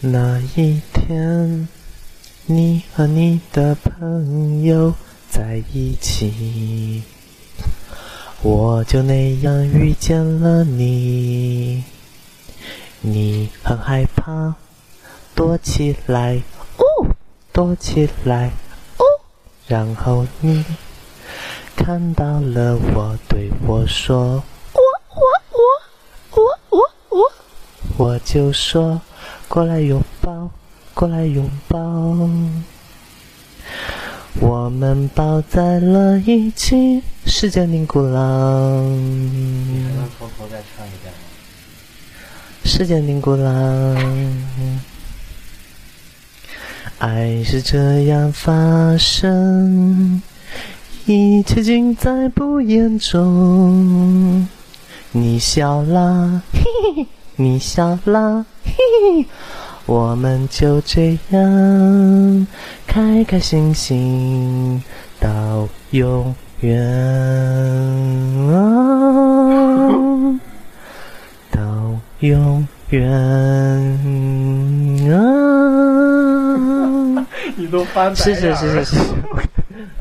那一天，你和你的朋友在一起，我就那样遇见了你。你很害怕，躲起来，哦，躲起来，哦，然后你看到了我，对我说，我我我我我我，我就说。过来拥抱，过来拥抱，我们抱在了一起，时间凝固了。你还能从头再唱一遍吗？时间凝固了，爱是这样发生，一切尽在不言中。你笑了，嘿嘿嘿。你笑了，嘿嘿，我们就这样开开心心到永远，啊到永远。你都翻白是是是是是。